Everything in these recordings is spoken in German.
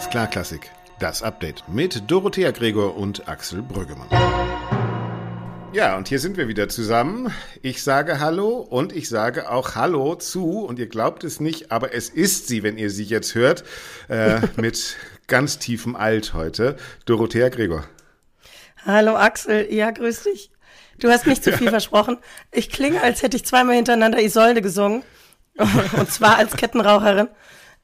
Alles klar Klassik. Das Update mit Dorothea Gregor und Axel Brüggemann. Ja, und hier sind wir wieder zusammen. Ich sage Hallo und ich sage auch Hallo zu, und ihr glaubt es nicht, aber es ist sie, wenn ihr sie jetzt hört, äh, mit ganz tiefem Alt heute. Dorothea Gregor. Hallo Axel, ja, grüß dich. Du hast nicht zu viel ja. versprochen. Ich klinge, als hätte ich zweimal hintereinander Isolde gesungen. Und zwar als Kettenraucherin.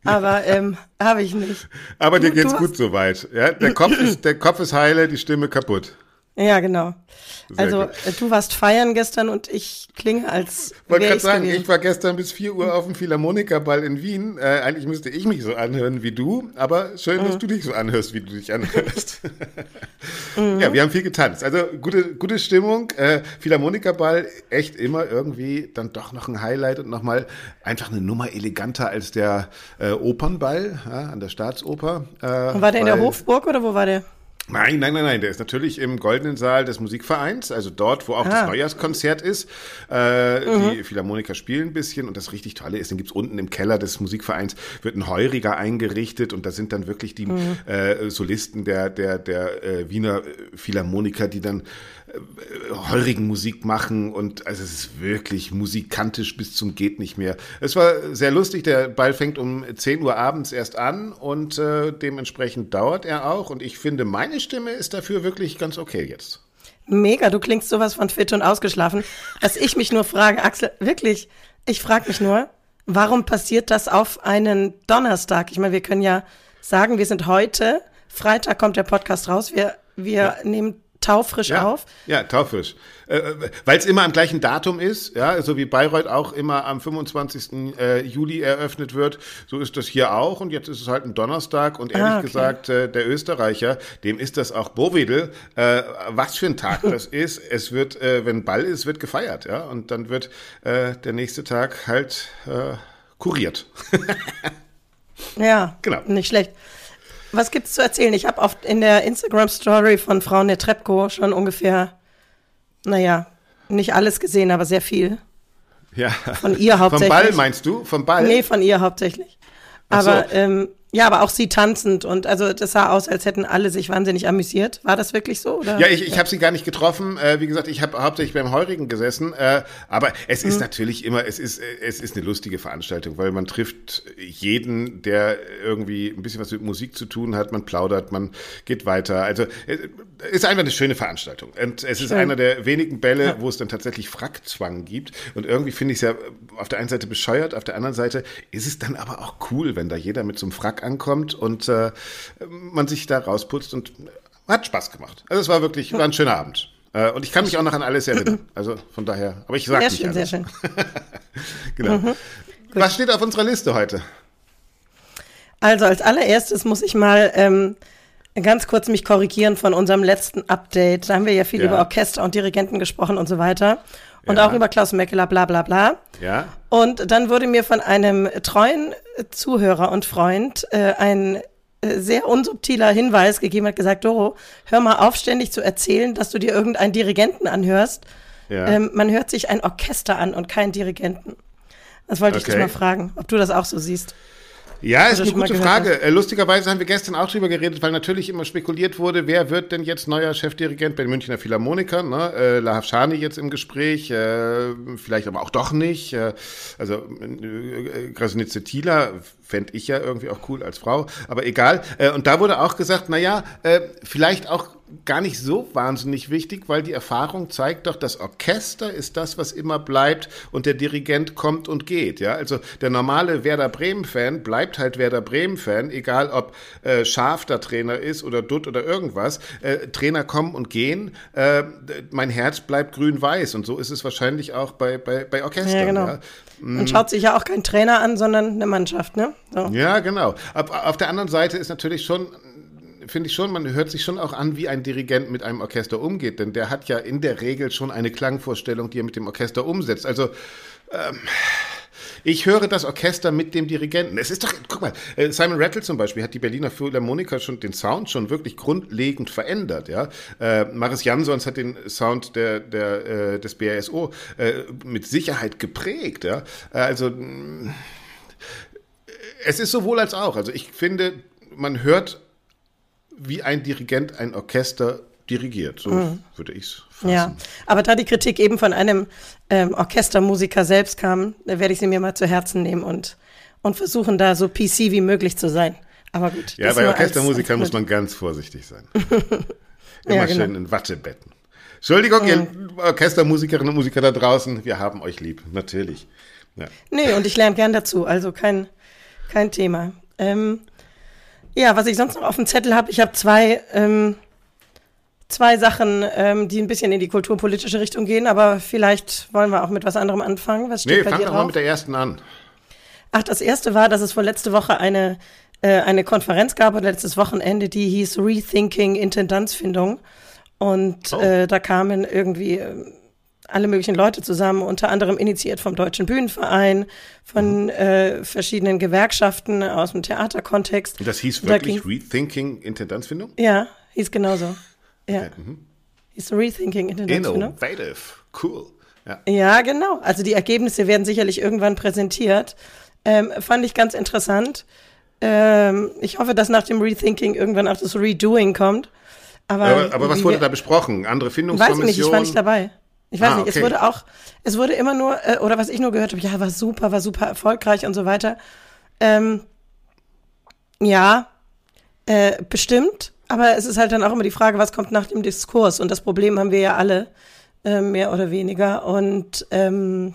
Aber ähm, habe ich nicht. Aber dir geht's gut soweit. Ja? Der, Kopf ist, der Kopf ist heile, die Stimme kaputt. Ja, genau. Sehr also gut. Äh, du warst feiern gestern und ich klinge als. Ich wollte gerade sagen, gewesen. ich war gestern bis 4 Uhr auf dem Philharmonikerball in Wien. Äh, eigentlich müsste ich mich so anhören wie du, aber schön, mhm. dass du dich so anhörst, wie du dich anhörst. mhm. Ja, wir haben viel getanzt. Also gute, gute Stimmung. Äh, Philharmonikerball echt immer irgendwie dann doch noch ein Highlight und nochmal einfach eine Nummer eleganter als der äh, Opernball ja, an der Staatsoper. Äh, und war der in der Hofburg oder wo war der? Nein, nein, nein, nein. Der ist natürlich im Goldenen Saal des Musikvereins, also dort, wo auch ah. das Neujahrskonzert ist. Äh, mhm. Die Philharmoniker spielen ein bisschen und das richtig Tolle ist, dann gibt's unten im Keller des Musikvereins wird ein Heuriger eingerichtet und da sind dann wirklich die mhm. äh, Solisten der, der, der äh, Wiener Philharmoniker, die dann äh, heurigen Musik machen und also es ist wirklich musikantisch bis zum geht nicht mehr. Es war sehr lustig, der Ball fängt um 10 Uhr abends erst an und äh, dementsprechend dauert er auch und ich finde, meine Stimme ist dafür wirklich ganz okay jetzt. Mega, du klingst sowas von fit und ausgeschlafen, dass ich mich nur frage, Axel, wirklich, ich frage mich nur, warum passiert das auf einen Donnerstag? Ich meine, wir können ja sagen, wir sind heute, Freitag kommt der Podcast raus, wir, wir ja. nehmen taufrisch ja, auf? Ja, taufrisch. Äh, äh Weil es immer am gleichen Datum ist, ja, so wie Bayreuth auch immer am 25. Äh, Juli eröffnet wird, so ist das hier auch. Und jetzt ist es halt ein Donnerstag und ehrlich ah, okay. gesagt, äh, der Österreicher, dem ist das auch Bowedel. Äh, was für ein Tag das ist. Es wird, äh, wenn Ball ist, wird gefeiert, ja. Und dann wird der nächste Tag halt kuriert. ja, genau. Nicht schlecht. Was gibt's zu erzählen? Ich habe oft in der Instagram-Story von Frauen der Trepko schon ungefähr, naja, nicht alles gesehen, aber sehr viel. Ja. Von ihr hauptsächlich. Vom Ball meinst du? Vom Ball? Nee, von ihr hauptsächlich. Aber so. ähm, ja, aber auch sie tanzend und also das sah aus, als hätten alle sich wahnsinnig amüsiert. War das wirklich so? Oder? Ja, ich, ich habe sie gar nicht getroffen. Äh, wie gesagt, ich habe hauptsächlich beim Heurigen gesessen. Äh, aber es ist mhm. natürlich immer, es ist, es ist eine lustige Veranstaltung, weil man trifft jeden, der irgendwie ein bisschen was mit Musik zu tun hat. Man plaudert, man geht weiter. Also es äh, ist einfach eine schöne Veranstaltung. Und es Schön. ist einer der wenigen Bälle, ja. wo es dann tatsächlich Frackzwang gibt. Und irgendwie finde ich es ja auf der einen Seite bescheuert, auf der anderen Seite ist es dann aber auch cool, wenn da jeder mit so einem Frack ankommt und äh, man sich da rausputzt und hat Spaß gemacht. Also es war wirklich, war ein schöner Abend. Äh, und ich kann mich auch noch an alles erinnern. Also von daher, aber ich sage nicht schön, alles. Sehr schön. genau. Mhm, Was steht auf unserer Liste heute? Also als allererstes muss ich mal ähm, ganz kurz mich korrigieren von unserem letzten Update. Da haben wir ja viel ja. über Orchester und Dirigenten gesprochen und so weiter und ja. auch über Klaus Meckeler, bla bla bla. Ja. Und dann wurde mir von einem treuen Zuhörer und Freund äh, ein äh, sehr unsubtiler Hinweis gegeben, hat gesagt, Doro, hör mal auf, ständig zu erzählen, dass du dir irgendeinen Dirigenten anhörst. Ja. Ähm, man hört sich ein Orchester an und keinen Dirigenten. Das wollte okay. ich dich mal fragen, ob du das auch so siehst. Ja, ist eine gute Frage. Hast. Äh, lustigerweise haben wir gestern auch drüber geredet, weil natürlich immer spekuliert wurde, wer wird denn jetzt neuer Chefdirigent bei den Münchner Philharmonikern? Ne? Äh, Lahav Shani jetzt im Gespräch, äh, vielleicht aber auch doch nicht. Äh, also äh, Krasnitze Thieler fände ich ja irgendwie auch cool als Frau, aber egal. Äh, und da wurde auch gesagt, na ja, äh, vielleicht auch gar nicht so wahnsinnig wichtig, weil die Erfahrung zeigt doch, das Orchester ist das, was immer bleibt und der Dirigent kommt und geht. Ja, also der normale Werder Bremen-Fan bleibt halt Werder Bremen-Fan, egal ob äh, Schaf der Trainer ist oder Dutt oder irgendwas. Äh, Trainer kommen und gehen. Äh, mein Herz bleibt grün-weiß und so ist es wahrscheinlich auch bei bei, bei Orchestern. Ja, genau. Ja. Man mm. schaut sich ja auch kein Trainer an, sondern eine Mannschaft, ne? So. Ja, genau. Auf, auf der anderen Seite ist natürlich schon finde ich schon, man hört sich schon auch an, wie ein Dirigent mit einem Orchester umgeht, denn der hat ja in der Regel schon eine Klangvorstellung, die er mit dem Orchester umsetzt. Also ähm, ich höre das Orchester mit dem Dirigenten. Es ist doch, guck mal, äh, Simon Rattle zum Beispiel hat die Berliner Philharmoniker schon den Sound schon wirklich grundlegend verändert. Ja, äh, Maris Jansons hat den Sound der, der äh, des BASO äh, mit Sicherheit geprägt. Ja, also es ist sowohl als auch. Also ich finde man hört, wie ein Dirigent ein Orchester dirigiert. So mhm. würde ich es fassen. Ja, aber da die Kritik eben von einem ähm, Orchestermusiker selbst kam, werde ich sie mir mal zu Herzen nehmen und, und versuchen, da so PC wie möglich zu sein. Aber gut. Ja, bei Orchestermusikern muss man ganz vorsichtig sein. Immer ja, genau. schön in Wattebetten. Entschuldigung, mhm. ihr Orchestermusikerinnen und Musiker da draußen, wir haben euch lieb, natürlich. Ja. Nee, und ich lerne gern dazu, also kein, kein Thema. Ähm, ja, was ich sonst noch auf dem Zettel habe, ich habe zwei ähm, zwei Sachen, ähm, die ein bisschen in die kulturpolitische Richtung gehen, aber vielleicht wollen wir auch mit was anderem anfangen. Was steht nee, bei fang dir doch mal mit der ersten an. Ach, das erste war, dass es vor letzte Woche eine, äh, eine Konferenz gab letztes Wochenende, die hieß Rethinking Intendanzfindung. Und oh. äh, da kamen irgendwie äh, alle möglichen Leute zusammen, unter anderem initiiert vom Deutschen Bühnenverein, von mhm. äh, verschiedenen Gewerkschaften aus dem Theaterkontext. Und das hieß wirklich da Rethinking Intendanzfindung? Ja, hieß genauso. Ja. Okay. Mhm. Ist Rethinking International. Innovative. Cool. Ja. ja, genau. Also die Ergebnisse werden sicherlich irgendwann präsentiert. Ähm, fand ich ganz interessant. Ähm, ich hoffe, dass nach dem Rethinking irgendwann auch das Redoing kommt. Aber, aber, aber was wurde da besprochen? Andere Findungskommission? Weiß ich nicht, ich war nicht dabei. Ich weiß ah, nicht, okay. es wurde auch, es wurde immer nur, äh, oder was ich nur gehört habe, ja, war super, war super erfolgreich und so weiter. Ähm, ja, äh, bestimmt. Aber es ist halt dann auch immer die Frage, was kommt nach dem Diskurs? Und das Problem haben wir ja alle, äh, mehr oder weniger. Und ähm,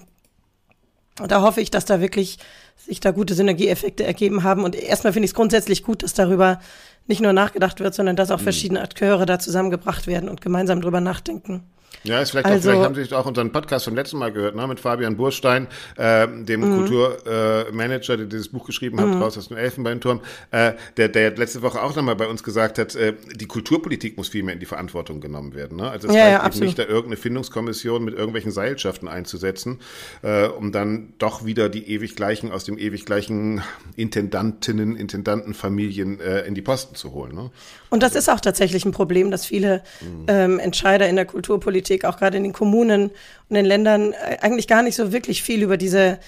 da hoffe ich, dass da wirklich sich da gute Synergieeffekte ergeben haben. Und erstmal finde ich es grundsätzlich gut, dass darüber nicht nur nachgedacht wird, sondern dass auch mhm. verschiedene Akteure da zusammengebracht werden und gemeinsam drüber nachdenken. Ja, ist vielleicht, also, auch, vielleicht haben Sie auch unseren Podcast vom letzten Mal gehört, ne, mit Fabian Burstein, äh, dem mhm. Kulturmanager, äh, der dieses Buch geschrieben hat, mhm. raus aus dem Elfenbeinturm, äh, der, der letzte Woche auch nochmal bei uns gesagt hat, äh, die Kulturpolitik muss viel mehr in die Verantwortung genommen werden. Ne? Also es ja, reicht ja, eben nicht, da irgendeine Findungskommission mit irgendwelchen Seilschaften einzusetzen, äh, um dann doch wieder die ewig gleichen aus dem ewig gleichen Intendantinnen, Intendantenfamilien äh, in die Posten zu holen. Ne? Und das ist auch tatsächlich ein Problem, dass viele mhm. ähm, Entscheider in der Kulturpolitik Politik, auch gerade in den Kommunen und den Ländern, äh, eigentlich gar nicht so wirklich viel über diese,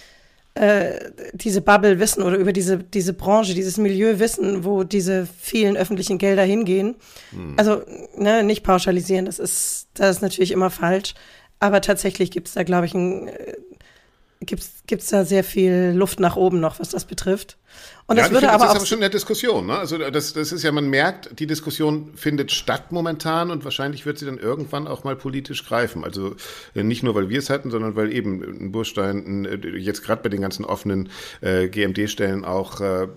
äh, diese Bubble wissen oder über diese, diese Branche, dieses Milieu wissen, wo diese vielen öffentlichen Gelder hingehen. Hm. Also ne, nicht pauschalisieren, das ist, das ist natürlich immer falsch. Aber tatsächlich gibt es da, glaube ich, ein, äh, gibt's da sehr viel Luft nach oben noch, was das betrifft. Und ja, das würde finde, aber das ist aber schon eine Diskussion. Ne? Also das, das ist ja, man merkt, die Diskussion findet statt momentan und wahrscheinlich wird sie dann irgendwann auch mal politisch greifen. Also äh, nicht nur, weil wir es hatten, sondern weil eben ein Burstein äh, jetzt gerade bei den ganzen offenen äh, GMD-Stellen auch äh,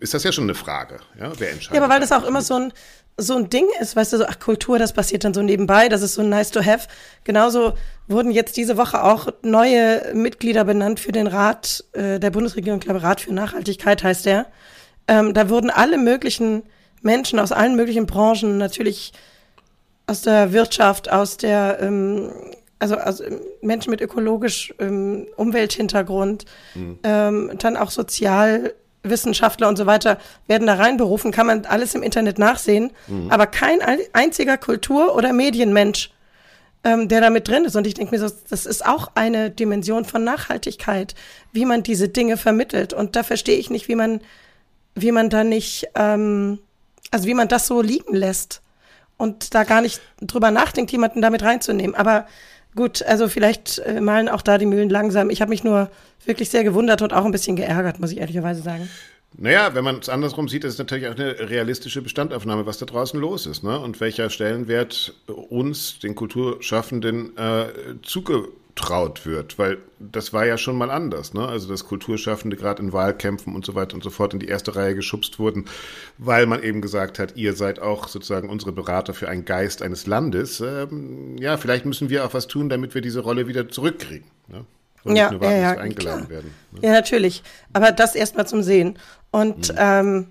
ist das ja schon eine Frage, ja? Wer entscheidet? Ja, aber weil das auch immer so ein so ein Ding ist, weißt du, so, ach, Kultur, das passiert dann so nebenbei, das ist so nice to have. Genauso wurden jetzt diese Woche auch neue Mitglieder benannt für den Rat äh, der Bundesregierung, ich glaube, Rat für Nachhaltigkeit heißt der. Ähm, da wurden alle möglichen Menschen aus allen möglichen Branchen, natürlich aus der Wirtschaft, aus der, ähm, also aus, Menschen mit ökologisch ähm, Umwelthintergrund, mhm. ähm, dann auch sozial Wissenschaftler und so weiter werden da reinberufen, kann man alles im Internet nachsehen, mhm. aber kein einziger Kultur- oder Medienmensch, ähm, der da mit drin ist. Und ich denke mir so, das ist auch eine Dimension von Nachhaltigkeit, wie man diese Dinge vermittelt. Und da verstehe ich nicht, wie man, wie man da nicht, ähm, also wie man das so liegen lässt und da gar nicht drüber nachdenkt, jemanden damit reinzunehmen. Aber gut, also vielleicht äh, malen auch da die Mühlen langsam. Ich habe mich nur wirklich sehr gewundert und auch ein bisschen geärgert, muss ich ehrlicherweise sagen. Naja, wenn man es andersrum sieht, ist es natürlich auch eine realistische Bestandaufnahme, was da draußen los ist, ne? Und welcher Stellenwert uns, den Kulturschaffenden, äh, zugetraut wird. Weil das war ja schon mal anders, ne? Also dass Kulturschaffende gerade in Wahlkämpfen und so weiter und so fort in die erste Reihe geschubst wurden, weil man eben gesagt hat, ihr seid auch sozusagen unsere Berater für einen Geist eines Landes. Ähm, ja, vielleicht müssen wir auch was tun, damit wir diese Rolle wieder zurückkriegen. Ne? Und ja, nicht nur warten, ja, ja, eingeladen klar. werden. Ne? Ja, natürlich. Aber das erstmal zum Sehen. Und mhm. ähm,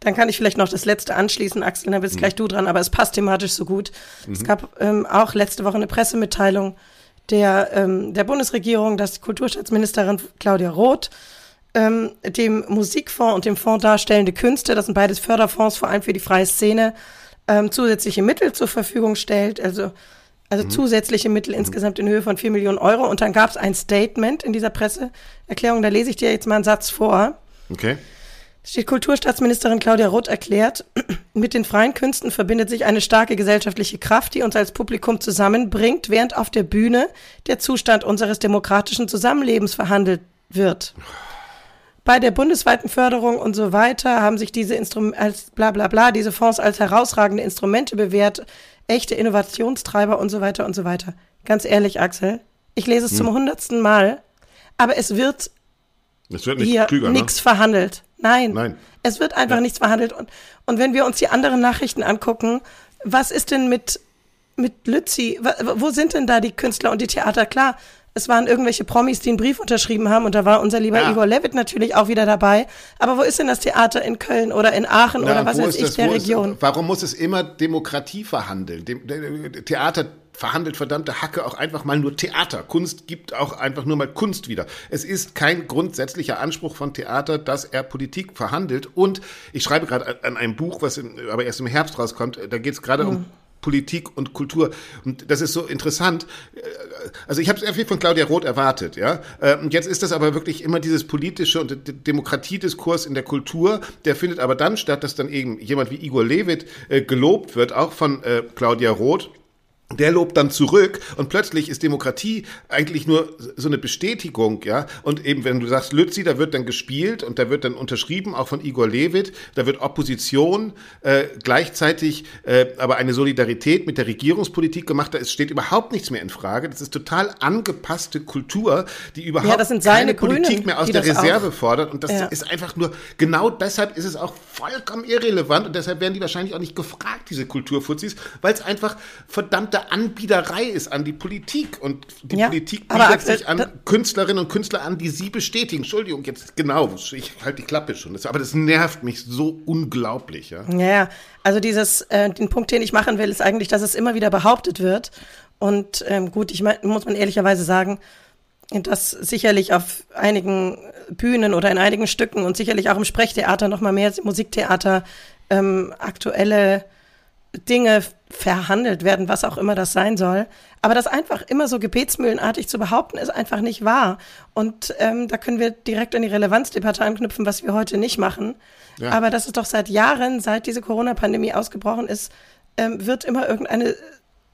dann kann ich vielleicht noch das letzte anschließen, Axel, dann bist mhm. gleich du dran, aber es passt thematisch so gut. Mhm. Es gab ähm, auch letzte Woche eine Pressemitteilung der, ähm, der Bundesregierung, dass Kulturstaatsministerin Claudia Roth ähm, dem Musikfonds und dem Fonds Darstellende Künste, das sind beides Förderfonds, vor allem für die freie Szene, ähm, zusätzliche Mittel zur Verfügung stellt. Also also mhm. zusätzliche Mittel mhm. insgesamt in Höhe von 4 Millionen Euro. Und dann gab es ein Statement in dieser Presseerklärung, da lese ich dir jetzt mal einen Satz vor. Okay. Steht Kulturstaatsministerin Claudia Roth erklärt, mit den freien Künsten verbindet sich eine starke gesellschaftliche Kraft, die uns als Publikum zusammenbringt, während auf der Bühne der Zustand unseres demokratischen Zusammenlebens verhandelt wird. Bei der bundesweiten Förderung und so weiter haben sich diese Instrumente als bla bla bla, diese Fonds als herausragende Instrumente bewährt, echte Innovationstreiber und so weiter und so weiter. Ganz ehrlich, Axel, ich lese es hm. zum hundertsten Mal, aber es wird, es wird nicht hier nichts ne? verhandelt. Nein. Nein. Es wird einfach ja. nichts verhandelt. Und, und wenn wir uns die anderen Nachrichten angucken, was ist denn mit, mit Lützi? Wo sind denn da die Künstler und die Theater? Klar, es waren irgendwelche Promis, die einen Brief unterschrieben haben und da war unser lieber ja. Igor Levitt natürlich auch wieder dabei. Aber wo ist denn das Theater in Köln oder in Aachen Na, oder was weiß ich, das, der Region? Ist, warum muss es immer Demokratie verhandeln? Dem, Theater verhandelt verdammte Hacke auch einfach mal nur Theater. Kunst gibt auch einfach nur mal Kunst wieder. Es ist kein grundsätzlicher Anspruch von Theater, dass er Politik verhandelt. Und ich schreibe gerade an einem Buch, was im, aber erst im Herbst rauskommt. Da geht es gerade mhm. um Politik und Kultur. Und das ist so interessant. Also ich habe sehr viel von Claudia Roth erwartet, ja. Und jetzt ist das aber wirklich immer dieses politische und Demokratiediskurs in der Kultur. Der findet aber dann statt, dass dann eben jemand wie Igor Levit äh, gelobt wird, auch von äh, Claudia Roth der lobt dann zurück und plötzlich ist Demokratie eigentlich nur so eine Bestätigung, ja. Und eben, wenn du sagst, Lützi, da wird dann gespielt und da wird dann unterschrieben, auch von Igor Levit, da wird Opposition, äh, gleichzeitig äh, aber eine Solidarität mit der Regierungspolitik gemacht, da steht überhaupt nichts mehr in Frage. Das ist total angepasste Kultur, die überhaupt ja, keine Grünen, Politik mehr aus der Reserve auch. fordert. Und das ja. ist einfach nur, genau deshalb ist es auch vollkommen irrelevant und deshalb werden die wahrscheinlich auch nicht gefragt, diese Kulturfuzis, weil es einfach verdammte verdammte Anbiederei ist an die Politik. Und die ja, Politik bietet sich an Künstlerinnen und Künstler an, die sie bestätigen. Entschuldigung, jetzt genau, ich halte die Klappe schon. Das, aber das nervt mich so unglaublich. Ja, ja also dieses, äh, den Punkt, den ich machen will, ist eigentlich, dass es immer wieder behauptet wird. Und ähm, gut, ich mein, muss man ehrlicherweise sagen, dass sicherlich auf einigen Bühnen oder in einigen Stücken und sicherlich auch im Sprechtheater noch mal mehr Musiktheater ähm, aktuelle Dinge verhandelt werden, was auch immer das sein soll. Aber das einfach immer so gebetsmühlenartig zu behaupten, ist einfach nicht wahr. Und ähm, da können wir direkt an die Relevanzdebatte anknüpfen, was wir heute nicht machen. Ja. Aber das ist doch seit Jahren, seit diese Corona-Pandemie ausgebrochen ist, ähm, wird immer irgendeine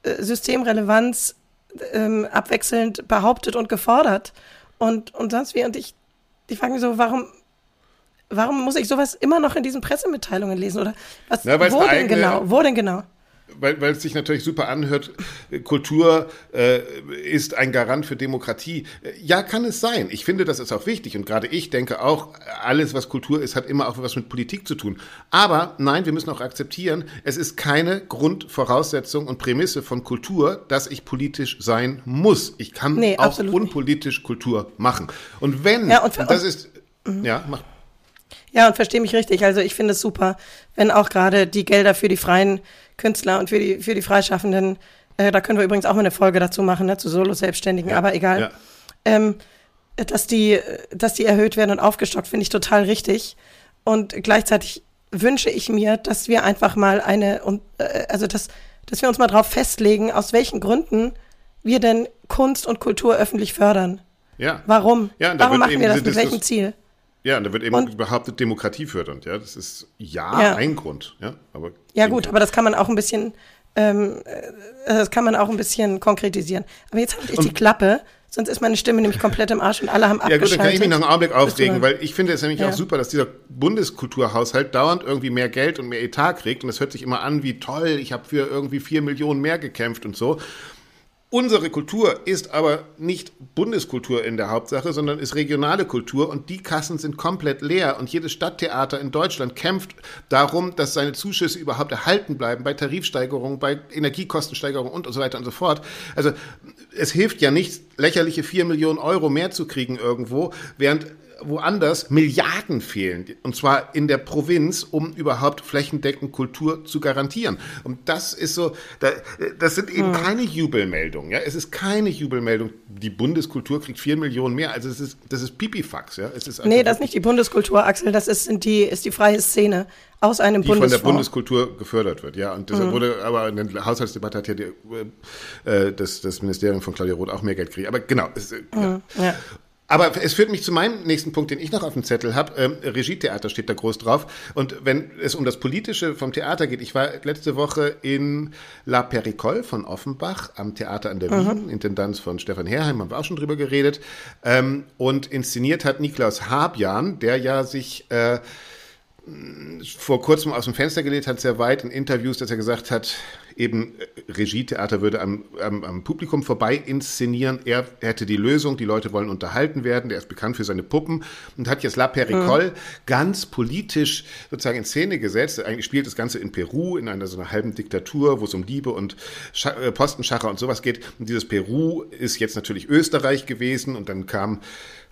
äh, Systemrelevanz ähm, abwechselnd behauptet und gefordert. Und, und sonst wie. Und ich, ich frage mich so, warum warum muss ich sowas immer noch in diesen Pressemitteilungen lesen? Oder was, ja, wo denn eigene, genau? Wo denn genau? Weil, weil es sich natürlich super anhört, Kultur äh, ist ein Garant für Demokratie. Ja, kann es sein. Ich finde, das ist auch wichtig. Und gerade ich denke auch, alles, was Kultur ist, hat immer auch was mit Politik zu tun. Aber nein, wir müssen auch akzeptieren, es ist keine Grundvoraussetzung und Prämisse von Kultur, dass ich politisch sein muss. Ich kann nee, auch unpolitisch nicht. Kultur machen. Und wenn, ja, und, und das ist, mhm. ja, mach ja, und verstehe mich richtig. Also ich finde es super, wenn auch gerade die Gelder für die freien Künstler und für die, für die Freischaffenden, äh, da können wir übrigens auch mal eine Folge dazu machen, ne, zu Solo-Selbstständigen, ja, aber egal. Ja. Ähm, dass die, dass die erhöht werden und aufgestockt, finde ich total richtig. Und gleichzeitig wünsche ich mir, dass wir einfach mal eine, äh, also dass, dass wir uns mal drauf festlegen, aus welchen Gründen wir denn Kunst und Kultur öffentlich fördern. Ja. Warum? Ja, Warum machen wir das? Mit welchem Ziel? Ja, und da wird eben und, behauptet, Demokratie fördernd. Ja, das ist ja, ja. ein Grund. Ja, aber ja gut, aber das kann man auch ein bisschen, ähm, äh, das kann man auch ein bisschen konkretisieren. Aber jetzt halte ich und, die Klappe, sonst ist meine Stimme nämlich komplett im Arsch und alle haben abgeschaltet. Ja gut, dann kann ich mich noch einen Augenblick aufregen, weil ich finde es nämlich ja. auch super, dass dieser Bundeskulturhaushalt dauernd irgendwie mehr Geld und mehr Etat kriegt und das hört sich immer an wie toll, ich habe für irgendwie vier Millionen mehr gekämpft und so. Unsere Kultur ist aber nicht Bundeskultur in der Hauptsache, sondern ist regionale Kultur und die Kassen sind komplett leer und jedes Stadttheater in Deutschland kämpft darum, dass seine Zuschüsse überhaupt erhalten bleiben bei Tarifsteigerungen, bei Energiekostensteigerungen und so weiter und so fort. Also es hilft ja nicht, lächerliche vier Millionen Euro mehr zu kriegen irgendwo, während woanders Milliarden fehlen, und zwar in der Provinz, um überhaupt flächendeckend Kultur zu garantieren. Und das ist so, das sind eben hm. keine Jubelmeldungen. Ja? Es ist keine Jubelmeldung. Die Bundeskultur kriegt vier Millionen mehr. Also es ist, das ist Pipifax. Ja? Es ist nee, das ist nicht die Bundeskultur, Axel. Das ist, die, ist die freie Szene aus einem die Bundesfonds. von der Bundeskultur gefördert wird. Ja, und deshalb mhm. wurde aber in der Haushaltsdebatte hat ja die, äh, das, das Ministerium von Claudia Roth auch mehr Geld gekriegt. Aber genau. Es, mhm. ja. ja. Aber es führt mich zu meinem nächsten Punkt, den ich noch auf dem Zettel habe. Ähm, Regietheater steht da groß drauf. Und wenn es um das Politische vom Theater geht, ich war letzte Woche in La Pericole von Offenbach am Theater an der Wien, mhm. Intendanz von Stefan Herheim, haben wir auch schon drüber geredet. Ähm, und inszeniert hat Niklaus Habjan, der ja sich äh, vor kurzem aus dem Fenster gelegt hat, sehr weit in Interviews, dass er gesagt hat, eben äh, Regietheater würde am, am, am, Publikum vorbei inszenieren. Er hätte die Lösung, die Leute wollen unterhalten werden. Der ist bekannt für seine Puppen und hat jetzt La Pericole mhm. ganz politisch sozusagen in Szene gesetzt. Eigentlich spielt das Ganze in Peru, in einer so einer halben Diktatur, wo es um Liebe und Sch äh, Postenschacher und sowas geht. Und dieses Peru ist jetzt natürlich Österreich gewesen und dann kam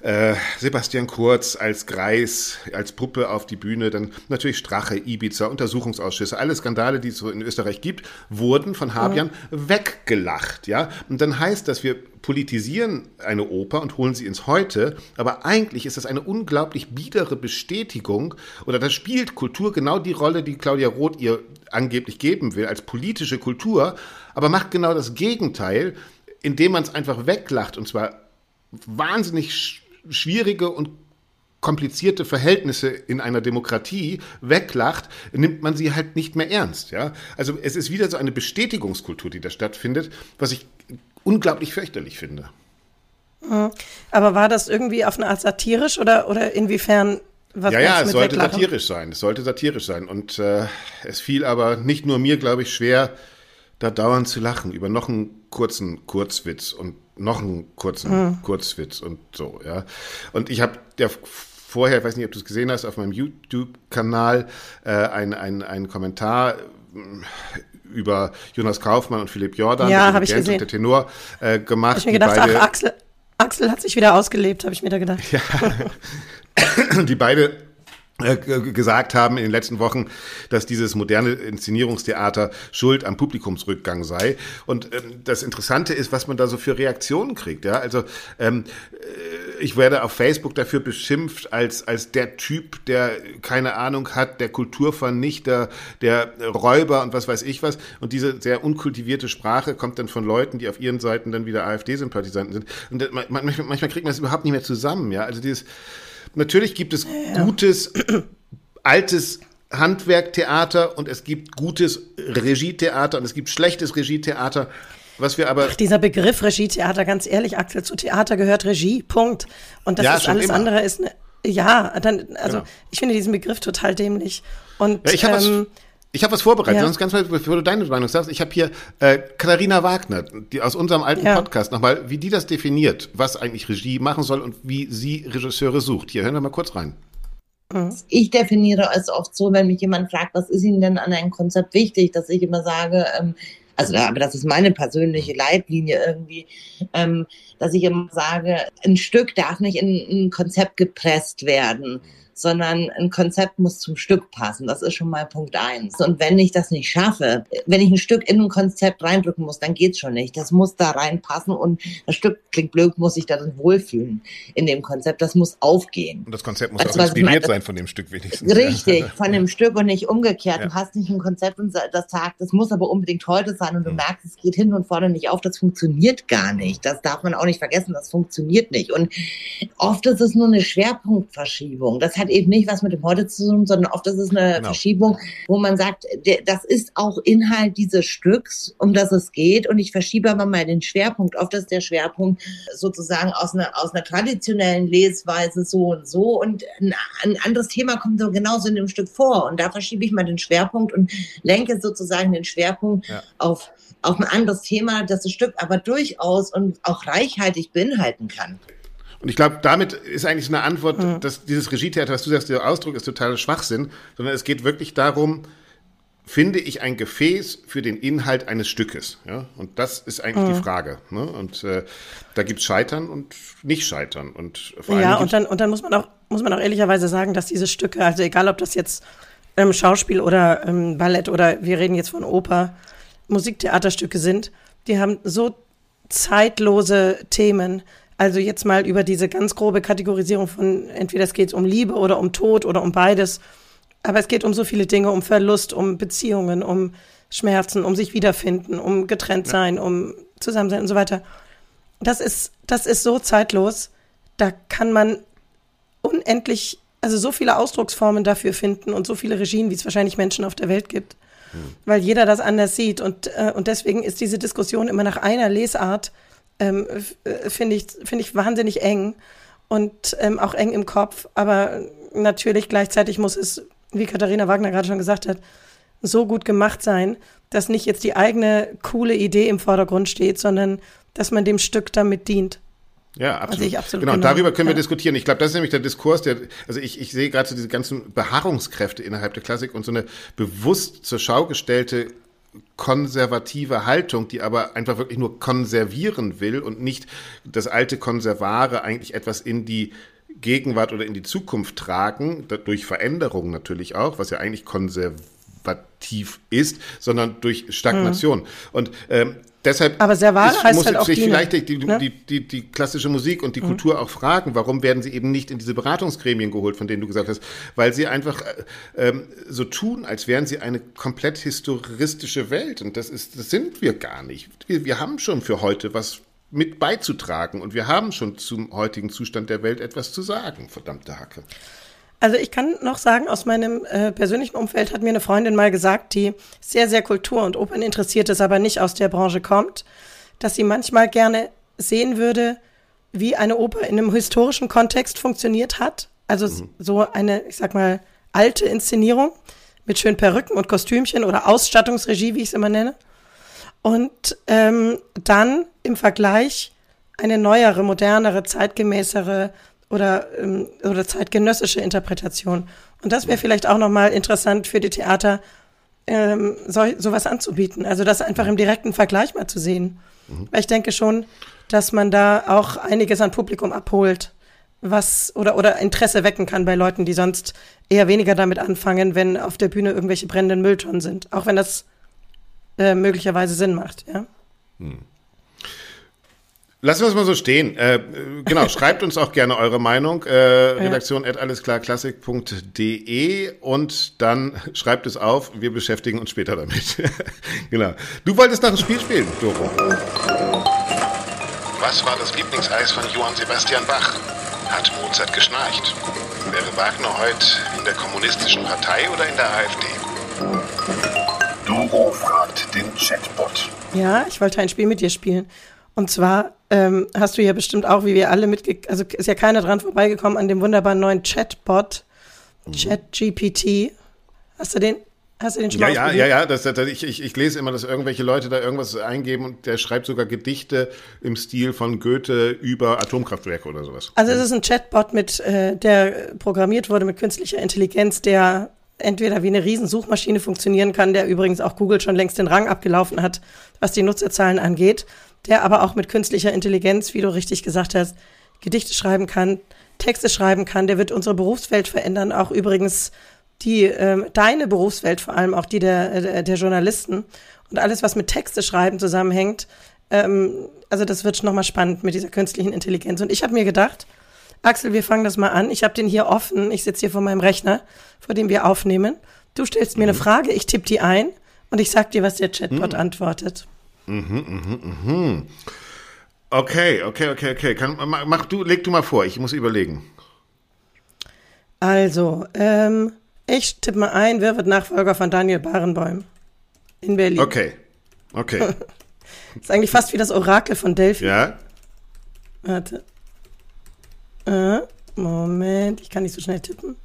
äh, Sebastian Kurz als Greis, als Puppe auf die Bühne, dann natürlich Strache, Ibiza, Untersuchungsausschüsse, alle Skandale, die es so in Österreich gibt, wurden von Habian mhm. weggelacht, ja. Und dann heißt das, wir politisieren eine Oper und holen sie ins Heute, aber eigentlich ist das eine unglaublich biedere Bestätigung oder da spielt Kultur genau die Rolle, die Claudia Roth ihr angeblich geben will, als politische Kultur, aber macht genau das Gegenteil, indem man es einfach weglacht und zwar wahnsinnig schwierige und komplizierte Verhältnisse in einer Demokratie weglacht, nimmt man sie halt nicht mehr ernst. Ja? Also es ist wieder so eine Bestätigungskultur, die da stattfindet, was ich unglaublich fürchterlich finde. Mhm. Aber war das irgendwie auf eine Art satirisch oder, oder inwiefern? Was ja, ja, es sollte weglachen? satirisch sein. Es sollte satirisch sein. Und äh, es fiel aber nicht nur mir, glaube ich, schwer, da dauernd zu lachen über noch einen kurzen Kurzwitz und noch einen kurzen mhm. Kurzwitz und so, ja. Und ich habe ja vorher, ich weiß nicht, ob du es gesehen hast, auf meinem YouTube-Kanal äh, einen ein Kommentar äh, über Jonas Kaufmann und Philipp Jordan, ja, der, ich gesehen. der Tenor, äh, gemacht. Ich mir gedacht, beide, ach, Axel, Axel hat sich wieder ausgelebt, habe ich mir da gedacht. Ja, die beide gesagt haben in den letzten Wochen, dass dieses moderne Inszenierungstheater schuld am Publikumsrückgang sei. Und ähm, das Interessante ist, was man da so für Reaktionen kriegt. Ja, also ähm, äh, ich werde auf Facebook dafür beschimpft als als der Typ, der keine Ahnung hat, der Kulturvernichter, der Räuber und was weiß ich was. Und diese sehr unkultivierte Sprache kommt dann von Leuten, die auf ihren Seiten dann wieder AfD-Sympathisanten sind. Und manchmal, manchmal kriegt man das überhaupt nicht mehr zusammen. Ja, also dieses Natürlich gibt es ja. gutes, altes Handwerktheater und es gibt gutes Regietheater und es gibt schlechtes Regietheater. Was wir aber. Ach, dieser Begriff Regietheater, ganz ehrlich, Axel, zu Theater gehört Regie, Punkt. Und das ja, ist alles immer. andere ist eine, ja, dann, also genau. ich finde diesen Begriff total dämlich. Und ja, ich habe ähm, ich habe was vorbereitet, ja. sonst ganz mal, bevor du deine Meinung sagst. Ich habe hier äh, Katharina Wagner, die aus unserem alten ja. Podcast nochmal, wie die das definiert, was eigentlich Regie machen soll und wie sie Regisseure sucht. Hier hören wir mal kurz rein. Mhm. Ich definiere es oft so, wenn mich jemand fragt, was ist Ihnen denn an einem Konzept wichtig, dass ich immer sage, ähm, also aber das ist meine persönliche Leitlinie irgendwie, ähm, dass ich immer sage, ein Stück darf nicht in ein Konzept gepresst werden sondern ein Konzept muss zum Stück passen. Das ist schon mal Punkt eins. Und wenn ich das nicht schaffe, wenn ich ein Stück in ein Konzept reindrücken muss, dann geht's schon nicht. Das muss da reinpassen und das Stück klingt blöd, muss ich darin wohlfühlen in dem Konzept. Das muss aufgehen. Und das Konzept muss also, auch inspiriert sein von dem Stück wenigstens. Richtig, von dem Stück und nicht umgekehrt. Ja. Du hast nicht ein Konzept und das sagt, das muss aber unbedingt heute sein und du mhm. merkst, es geht hin und vorne nicht auf. Das funktioniert gar nicht. Das darf man auch nicht vergessen. Das funktioniert nicht. Und oft ist es nur eine Schwerpunktverschiebung. Das hat eben nicht was mit dem Heute zu tun, sondern oft ist es eine genau. Verschiebung, wo man sagt, das ist auch Inhalt dieses Stücks, um das es geht. Und ich verschiebe aber mal den Schwerpunkt. Oft ist der Schwerpunkt sozusagen aus einer, aus einer traditionellen Lesweise so und so. Und ein, anderes Thema kommt so genauso in dem Stück vor. Und da verschiebe ich mal den Schwerpunkt und lenke sozusagen den Schwerpunkt ja. auf, auf ein anderes Thema, das das Stück aber durchaus und auch reichhaltig beinhalten kann. Und ich glaube, damit ist eigentlich so eine Antwort, mhm. dass dieses Regietheater, was du sagst, der Ausdruck ist total Schwachsinn, sondern es geht wirklich darum, finde ich ein Gefäß für den Inhalt eines Stückes. Ja? Und das ist eigentlich mhm. die Frage. Ne? Und äh, da gibt's Scheitern und nicht Scheitern. Und vor allem ja, und dann, und dann muss man auch, muss man auch ehrlicherweise sagen, dass diese Stücke, also egal ob das jetzt ähm, Schauspiel oder ähm, Ballett oder wir reden jetzt von Oper, Musiktheaterstücke sind, die haben so zeitlose Themen, also jetzt mal über diese ganz grobe Kategorisierung von entweder es geht um Liebe oder um Tod oder um beides. Aber es geht um so viele Dinge, um Verlust, um Beziehungen, um Schmerzen, um sich wiederfinden, um getrennt sein, um zusammen sein und so weiter. Das ist, das ist so zeitlos, da kann man unendlich, also so viele Ausdrucksformen dafür finden und so viele Regien, wie es wahrscheinlich Menschen auf der Welt gibt, hm. weil jeder das anders sieht. Und, äh, und deswegen ist diese Diskussion immer nach einer Lesart, ähm, äh, finde ich, finde ich wahnsinnig eng und ähm, auch eng im Kopf. Aber natürlich gleichzeitig muss es, wie Katharina Wagner gerade schon gesagt hat, so gut gemacht sein, dass nicht jetzt die eigene coole Idee im Vordergrund steht, sondern dass man dem Stück damit dient. Ja, absolut. Also absolut genau, genau, darüber können wir diskutieren. Ich glaube, das ist nämlich der Diskurs, der, also ich, ich sehe gerade so diese ganzen Beharrungskräfte innerhalb der Klassik und so eine bewusst zur Schau gestellte konservative Haltung, die aber einfach wirklich nur konservieren will und nicht das alte Konservare eigentlich etwas in die Gegenwart oder in die Zukunft tragen, durch Veränderungen natürlich auch, was ja eigentlich konservativ ist, sondern durch Stagnation. Mhm. Und ähm, deshalb aber Serval ist, heißt muss halt auch sich Diener, vielleicht die, ne? die, die, die, klassische Musik und die mhm. Kultur auch fragen, warum werden sie eben nicht in diese Beratungsgremien geholt, von denen du gesagt hast, weil sie einfach äh, ähm, so tun, als wären sie eine komplett historistische Welt und das ist, das sind wir gar nicht. Wir, wir haben schon für heute was mit beizutragen und wir haben schon zum heutigen Zustand der Welt etwas zu sagen, verdammte Hacke. Also ich kann noch sagen, aus meinem äh, persönlichen Umfeld hat mir eine Freundin mal gesagt, die sehr, sehr Kultur- und Opern interessiert ist, aber nicht aus der Branche kommt, dass sie manchmal gerne sehen würde, wie eine Oper in einem historischen Kontext funktioniert hat. Also mhm. so eine, ich sag mal, alte Inszenierung mit schönen Perücken und Kostümchen oder Ausstattungsregie, wie ich es immer nenne. Und ähm, dann im Vergleich eine neuere, modernere, zeitgemäßere oder, ähm, oder zeitgenössische Interpretation. Und das wäre vielleicht auch nochmal interessant für die Theater, ähm, so, sowas anzubieten. Also das einfach im direkten Vergleich mal zu sehen. Mhm. Weil ich denke schon, dass man da auch einiges an Publikum abholt, was oder, oder Interesse wecken kann bei Leuten, die sonst eher weniger damit anfangen, wenn auf der Bühne irgendwelche brennenden Mülltonnen sind. Auch wenn das äh, möglicherweise Sinn macht, ja. Hm. Lassen wir es mal so stehen. Äh, genau, schreibt uns auch gerne eure Meinung. Äh, Redaktion at allesklarklassik.de und dann schreibt es auf. Wir beschäftigen uns später damit. genau. Du wolltest nach dem Spiel spielen, Doro. Was war das Lieblingseis von Johann Sebastian Bach? Hat Mozart geschnarcht? Wäre Wagner heute in der kommunistischen Partei oder in der AfD? Doro fragt den Chatbot. Ja, ich wollte ein Spiel mit dir spielen. Und zwar ähm, hast du ja bestimmt auch, wie wir alle mitge... Also ist ja keiner dran vorbeigekommen an dem wunderbaren neuen Chatbot, mhm. ChatGPT. Hast du den? Hast du den schon ja, ja, ja, ja, das, das, ich, ich, ich lese immer, dass irgendwelche Leute da irgendwas eingeben und der schreibt sogar Gedichte im Stil von Goethe über Atomkraftwerke oder sowas. Also es ist ein Chatbot, mit, äh, der programmiert wurde mit künstlicher Intelligenz, der entweder wie eine Riesensuchmaschine funktionieren kann, der übrigens auch Google schon längst den Rang abgelaufen hat, was die Nutzerzahlen angeht, der aber auch mit künstlicher Intelligenz, wie du richtig gesagt hast, Gedichte schreiben kann, Texte schreiben kann. Der wird unsere Berufswelt verändern, auch übrigens die ähm, deine Berufswelt, vor allem auch die der, der, der Journalisten und alles, was mit Texte schreiben zusammenhängt. Ähm, also das wird nochmal spannend mit dieser künstlichen Intelligenz. Und ich habe mir gedacht, Axel, wir fangen das mal an. Ich habe den hier offen. Ich sitze hier vor meinem Rechner, vor dem wir aufnehmen. Du stellst mir mhm. eine Frage, ich tippe die ein und ich sag dir, was der Chatbot mhm. antwortet. Mhm, mhm, mhm. Okay, okay, okay, okay. Kann, mach du, leg du mal vor, ich muss überlegen. Also, ähm, ich tippe mal ein, wer wird Nachfolger von Daniel Barenboim in Berlin? Okay, okay. das ist eigentlich fast wie das Orakel von Delphi. Ja. Warte. Äh, Moment, ich kann nicht so schnell tippen.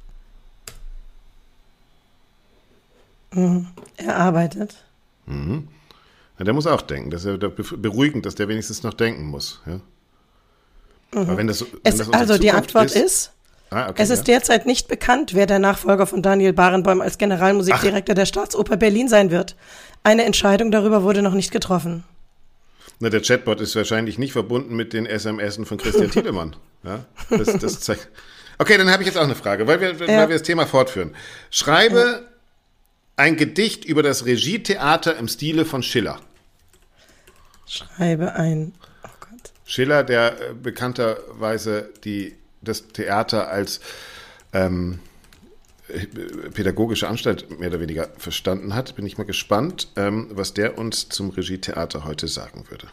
Mhm. Er arbeitet. Mhm. Ja, der muss auch denken. Das ist ja beruhigend, dass der wenigstens noch denken muss. Ja? Mhm. Wenn das, wenn es, also die Antwort ist, ist ah, okay, es ist ja. derzeit nicht bekannt, wer der Nachfolger von Daniel Barenboim als Generalmusikdirektor Ach. der Staatsoper Berlin sein wird. Eine Entscheidung darüber wurde noch nicht getroffen. Na, der Chatbot ist wahrscheinlich nicht verbunden mit den SMSen von Christian Tiedemann. Ja, das, das zeigt. Okay, dann habe ich jetzt auch eine Frage, weil wir, ja. weil wir das Thema fortführen. Schreibe ja. ein Gedicht über das Regietheater im Stile von Schiller. Schreibe ein. Oh Gott. Schiller, der äh, bekannterweise die, das Theater als ähm, pädagogische Anstalt mehr oder weniger verstanden hat, bin ich mal gespannt, ähm, was der uns zum Regietheater heute sagen würde.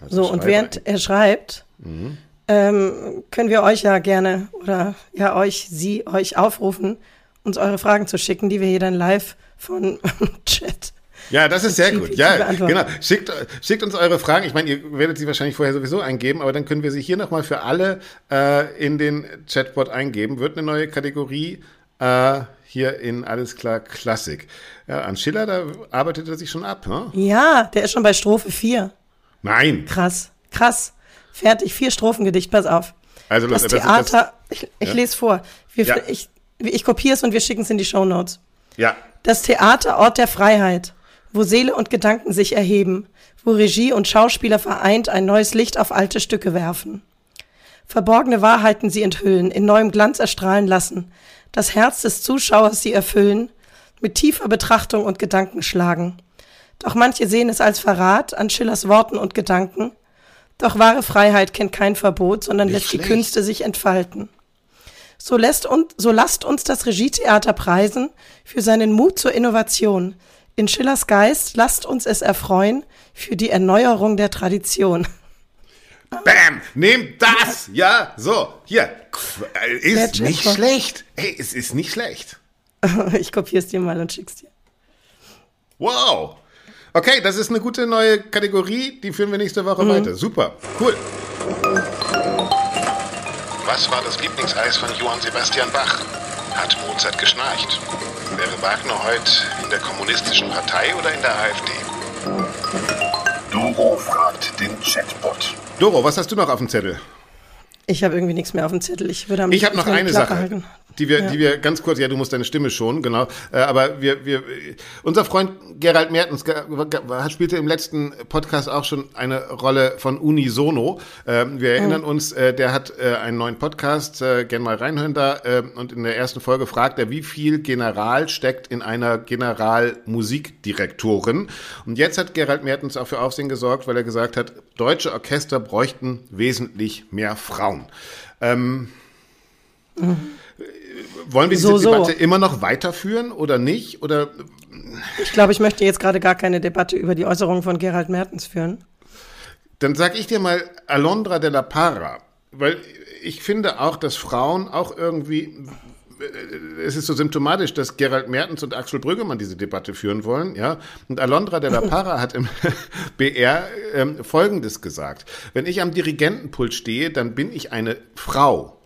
Also so, und während ein. er schreibt, mhm. ähm, können wir euch ja gerne oder ja euch, sie, euch aufrufen, uns eure Fragen zu schicken, die wir hier dann live von Chat ja, das ist sehr gut. Ja, genau. Schickt, schickt uns eure Fragen. Ich meine, ihr werdet sie wahrscheinlich vorher sowieso eingeben, aber dann können wir sie hier nochmal für alle äh, in den Chatbot eingeben. Wird eine neue Kategorie äh, hier in Alles klar Klassik. Ja, an Schiller, da arbeitet er sich schon ab. Ne? Ja, der ist schon bei Strophe 4. Nein. Krass, krass. Fertig, vier Strophengedicht, pass auf. Also, das, das Theater, das, ich, ich ja. lese vor. Wir, ja. Ich, ich kopiere es und wir schicken es in die Show Notes. Ja. Das Theater Ort der Freiheit wo Seele und Gedanken sich erheben, wo Regie und Schauspieler vereint ein neues Licht auf alte Stücke werfen. Verborgene Wahrheiten sie enthüllen, in neuem Glanz erstrahlen lassen, das Herz des Zuschauers sie erfüllen, mit tiefer Betrachtung und Gedanken schlagen. Doch manche sehen es als Verrat an Schillers Worten und Gedanken. Doch wahre Freiheit kennt kein Verbot, sondern Nicht lässt schlecht. die Künste sich entfalten. So lässt und, so lasst uns das Regietheater preisen für seinen Mut zur Innovation, in Schillers Geist lasst uns es erfreuen für die Erneuerung der Tradition. Bam! Nehmt das! Ja, so, hier. Ist nicht schlecht. Ey, es ist nicht schlecht. ich kopiere es dir mal und schick's dir. Wow! Okay, das ist eine gute neue Kategorie. Die führen wir nächste Woche mhm. weiter. Super, cool. Was war das Lieblingseis von Johann Sebastian Bach? Hat Mozart geschnarcht? Wäre Wagner heute in der kommunistischen Partei oder in der AfD? Doro fragt den Chatbot. Doro, was hast du noch auf dem Zettel? Ich habe irgendwie nichts mehr auf dem Zettel. Ich würde am Ich habe noch eine Klappe Sache. Halten die wir, ja. die wir ganz kurz, ja, du musst deine Stimme schonen, genau. Äh, aber wir, wir, unser Freund Gerald Mertens spielte im letzten Podcast auch schon eine Rolle von Unisono. Äh, wir erinnern mhm. uns, äh, der hat äh, einen neuen Podcast, äh, gern mal reinhören da. Äh, und in der ersten Folge fragt er, wie viel General steckt in einer Generalmusikdirektorin. Und jetzt hat Gerald Mertens auch für Aufsehen gesorgt, weil er gesagt hat, deutsche Orchester bräuchten wesentlich mehr Frauen. Ähm, mhm. Wollen wir diese so, Debatte immer noch weiterführen oder nicht? Oder ich glaube, ich möchte jetzt gerade gar keine Debatte über die Äußerungen von Gerald Mertens führen. Dann sag ich dir mal Alondra de la Parra, weil ich finde auch, dass Frauen auch irgendwie es ist so symptomatisch, dass Gerald Mertens und Axel Brüggemann diese Debatte führen wollen, ja. Und Alondra de la Parra hat im BR ähm, Folgendes gesagt. Wenn ich am Dirigentenpult stehe, dann bin ich eine Frau.